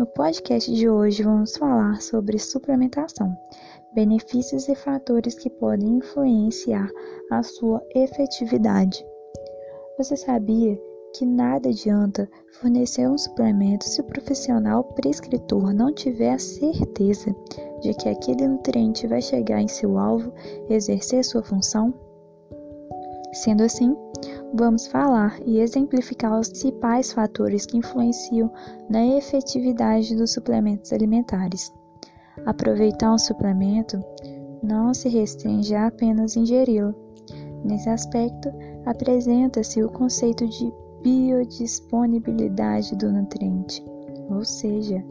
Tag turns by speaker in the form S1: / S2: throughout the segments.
S1: No podcast de hoje vamos falar sobre suplementação, benefícios e fatores que podem influenciar a sua efetividade. Você sabia que nada adianta fornecer um suplemento se o profissional prescritor não tiver a certeza de que aquele nutriente vai chegar em seu alvo e exercer sua função? Sendo assim, vamos falar e exemplificar os principais fatores que influenciam na efetividade dos suplementos alimentares. Aproveitar um suplemento não se restringe a apenas ingeri-lo. Nesse aspecto, apresenta-se o conceito de biodisponibilidade do nutriente, ou seja,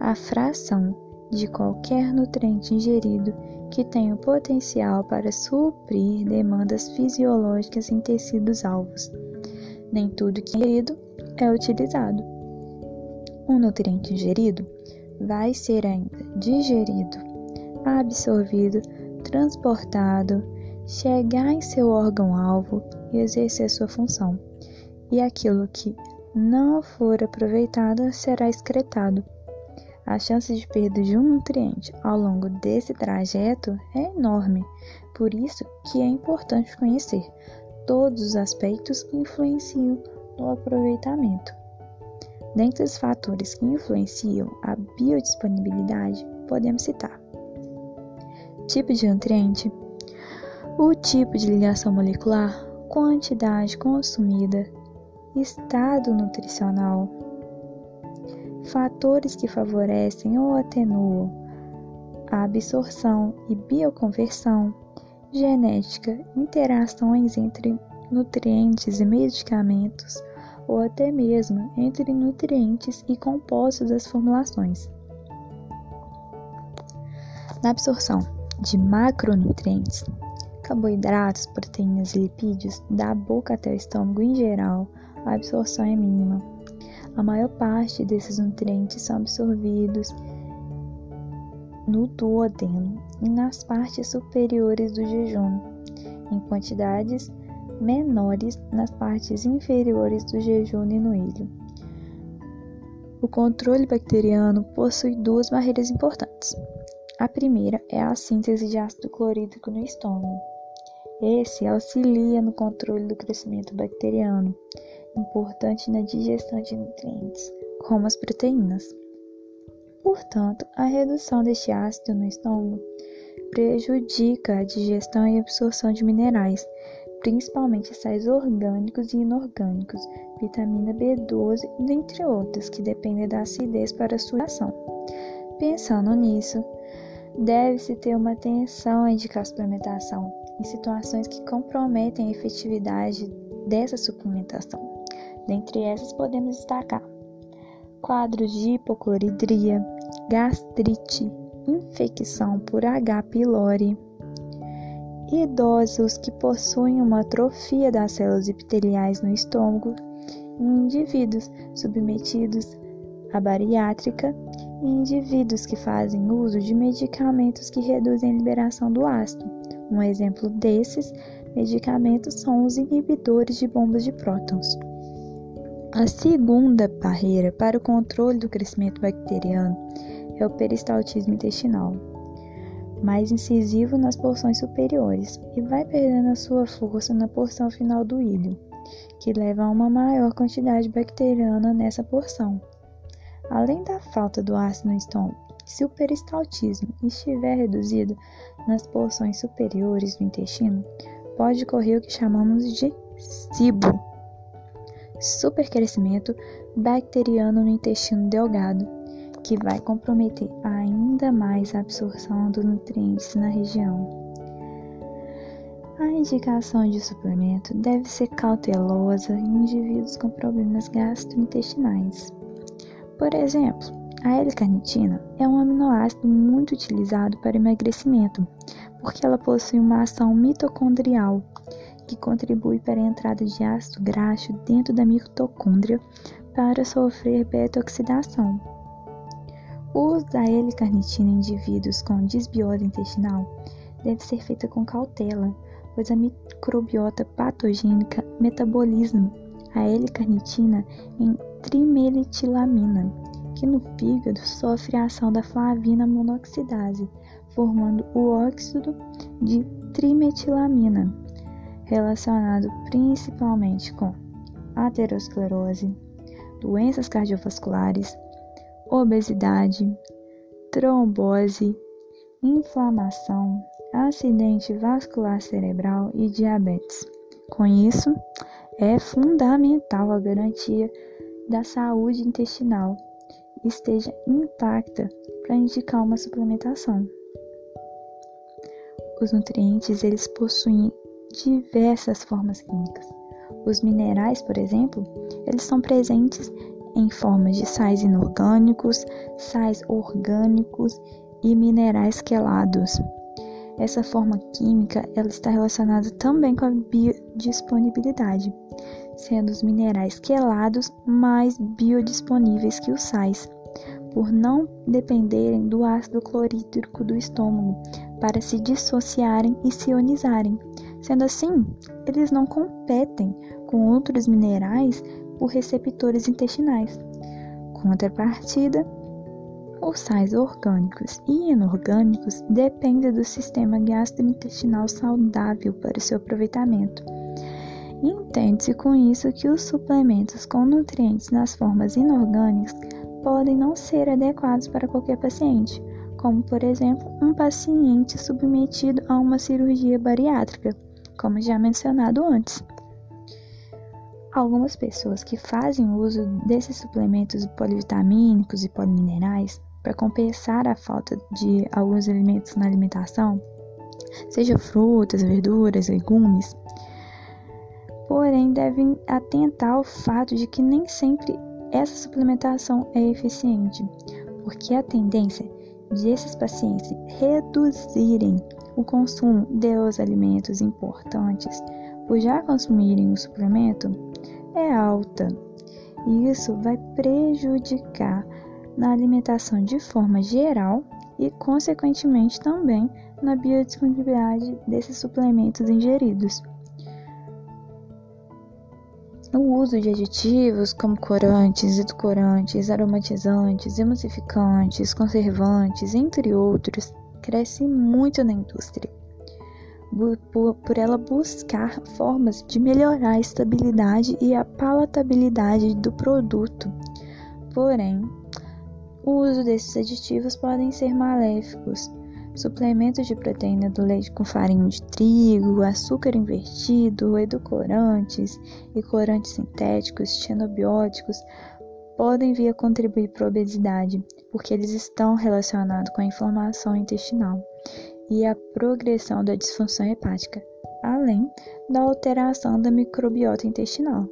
S1: a fração de qualquer nutriente ingerido que tem o potencial para suprir demandas fisiológicas em tecidos alvos. Nem tudo que é ingerido é utilizado. Um nutriente ingerido vai ser ainda digerido, absorvido, transportado, chegar em seu órgão-alvo e exercer sua função. E aquilo que não for aproveitado será excretado. A chance de perda de um nutriente ao longo desse trajeto é enorme, por isso que é importante conhecer todos os aspectos que influenciam no aproveitamento. Dentre os fatores que influenciam a biodisponibilidade, podemos citar: tipo de nutriente, o tipo de ligação molecular, quantidade consumida, estado nutricional, fatores que favorecem ou atenuam a absorção e bioconversão, genética, interações entre nutrientes e medicamentos, ou até mesmo entre nutrientes e compostos das formulações. Na absorção de macronutrientes, carboidratos, proteínas e lipídios, da boca até o estômago em geral, a absorção é mínima a maior parte desses nutrientes são absorvidos no duodeno e nas partes superiores do jejum, em quantidades menores nas partes inferiores do jejum e no ilho. O controle bacteriano possui duas barreiras importantes. A primeira é a síntese de ácido clorídrico no estômago. Esse auxilia no controle do crescimento bacteriano importante na digestão de nutrientes, como as proteínas. Portanto, a redução deste ácido no estômago prejudica a digestão e absorção de minerais, principalmente sais orgânicos e inorgânicos, vitamina B12, dentre outros, que dependem da acidez para sua ação. Pensando nisso, deve-se ter uma atenção a indicar suplementação em situações que comprometem a efetividade dessa suplementação. Dentre essas podemos destacar quadros de hipocloridria, gastrite, infecção por H. pylori, idosos que possuem uma atrofia das células epiteliais no estômago indivíduos submetidos à bariátrica e indivíduos que fazem uso de medicamentos que reduzem a liberação do ácido. Um exemplo desses medicamentos são os inibidores de bombas de prótons. A segunda barreira para o controle do crescimento bacteriano é o peristaltismo intestinal, mais incisivo nas porções superiores e vai perdendo a sua força na porção final do ilho, que leva a uma maior quantidade bacteriana nessa porção. Além da falta do ácido no estômago, se o peristaltismo estiver reduzido nas porções superiores do intestino, pode ocorrer o que chamamos de cibo supercrescimento bacteriano no intestino delgado, que vai comprometer ainda mais a absorção dos nutrientes na região. A indicação de suplemento deve ser cautelosa em indivíduos com problemas gastrointestinais. Por exemplo, a L-carnitina é um aminoácido muito utilizado para emagrecimento, porque ela possui uma ação mitocondrial que contribui para a entrada de ácido graxo dentro da mitocôndria para sofrer beta-oxidação. O uso da L-carnitina em indivíduos com desbiose intestinal deve ser feita com cautela, pois a microbiota patogênica metabolismo a L-carnitina em trimelitilamina, que no fígado sofre a ação da flavina monoxidase, formando o óxido de trimetilamina, relacionado principalmente com aterosclerose, doenças cardiovasculares, obesidade, trombose, inflamação, acidente vascular cerebral e diabetes. Com isso, é fundamental a garantia da saúde intestinal esteja intacta para indicar uma suplementação. Os nutrientes eles possuem diversas formas químicas. Os minerais, por exemplo, eles são presentes em formas de sais inorgânicos, sais orgânicos e minerais quelados. Essa forma química ela está relacionada também com a biodisponibilidade, sendo os minerais quelados mais biodisponíveis que os sais, por não dependerem do ácido clorídrico do estômago para se dissociarem e se ionizarem. Sendo assim, eles não competem com outros minerais por receptores intestinais. Contrapartida, os sais orgânicos e inorgânicos dependem do sistema gastrointestinal saudável para seu aproveitamento. Entende-se com isso que os suplementos com nutrientes nas formas inorgânicas podem não ser adequados para qualquer paciente, como por exemplo um paciente submetido a uma cirurgia bariátrica, como já mencionado antes. Algumas pessoas que fazem uso desses suplementos polivitamínicos e poliminerais para compensar a falta de alguns alimentos na alimentação, seja frutas, verduras, legumes. Porém, devem atentar ao fato de que nem sempre essa suplementação é eficiente, porque a tendência de esses pacientes reduzirem o consumo dos alimentos importantes por já consumirem o suplemento é alta. E isso vai prejudicar na alimentação de forma geral e, consequentemente, também na biodisponibilidade desses suplementos ingeridos. O uso de aditivos como corantes, edulcorantes, aromatizantes, emulsificantes, conservantes, entre outros, cresce muito na indústria, por ela buscar formas de melhorar a estabilidade e a palatabilidade do produto. Porém, o uso desses aditivos podem ser maléficos. Suplementos de proteína do leite com farinha de trigo, açúcar invertido, edulcorantes e corantes sintéticos, xenobióticos podem vir a contribuir para a obesidade, porque eles estão relacionados com a inflamação intestinal e a progressão da disfunção hepática, além da alteração da microbiota intestinal.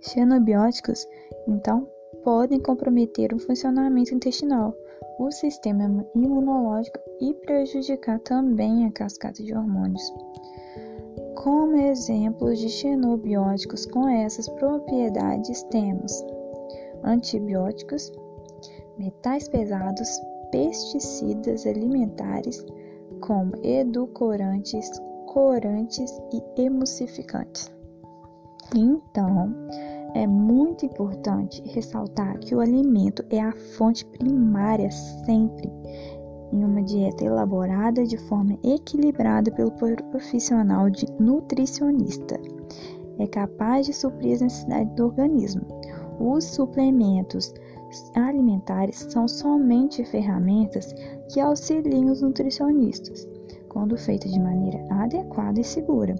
S1: Xenobióticos, então, podem comprometer o funcionamento intestinal, o sistema imunológico e prejudicar também a cascata de hormônios. Como exemplos de xenobióticos com essas propriedades temos antibióticos, metais pesados, pesticidas alimentares, como edulcorantes, corantes e emulsificantes. Então, é muito importante ressaltar que o alimento é a fonte primária sempre em uma dieta elaborada de forma equilibrada pelo profissional de nutricionista. É capaz de suprir as necessidades do organismo. Os suplementos alimentares são somente ferramentas que auxiliam os nutricionistas, quando feitas de maneira adequada e segura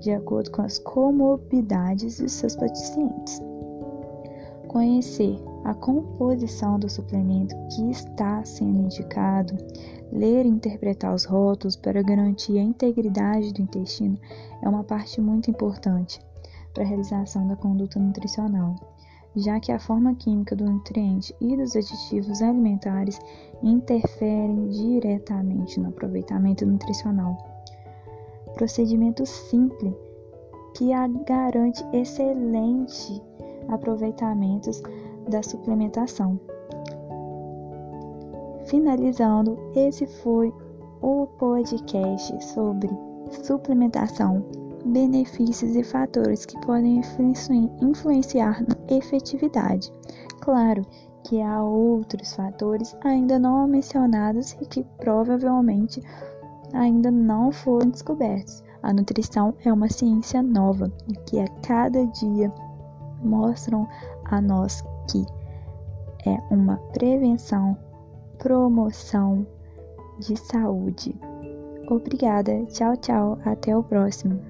S1: de acordo com as comorbidades de seus pacientes. Conhecer a composição do suplemento que está sendo indicado, ler e interpretar os rótulos para garantir a integridade do intestino é uma parte muito importante para a realização da conduta nutricional, já que a forma química do nutriente e dos aditivos alimentares interferem diretamente no aproveitamento nutricional procedimento simples que garante excelente aproveitamentos da suplementação. Finalizando, esse foi o podcast sobre suplementação, benefícios e fatores que podem influenciar na efetividade. Claro que há outros fatores ainda não mencionados e que provavelmente ainda não foram descobertos. A nutrição é uma ciência nova e que a cada dia mostram a nós que é uma prevenção, promoção de saúde. Obrigada, tchau, tchau, até o próximo.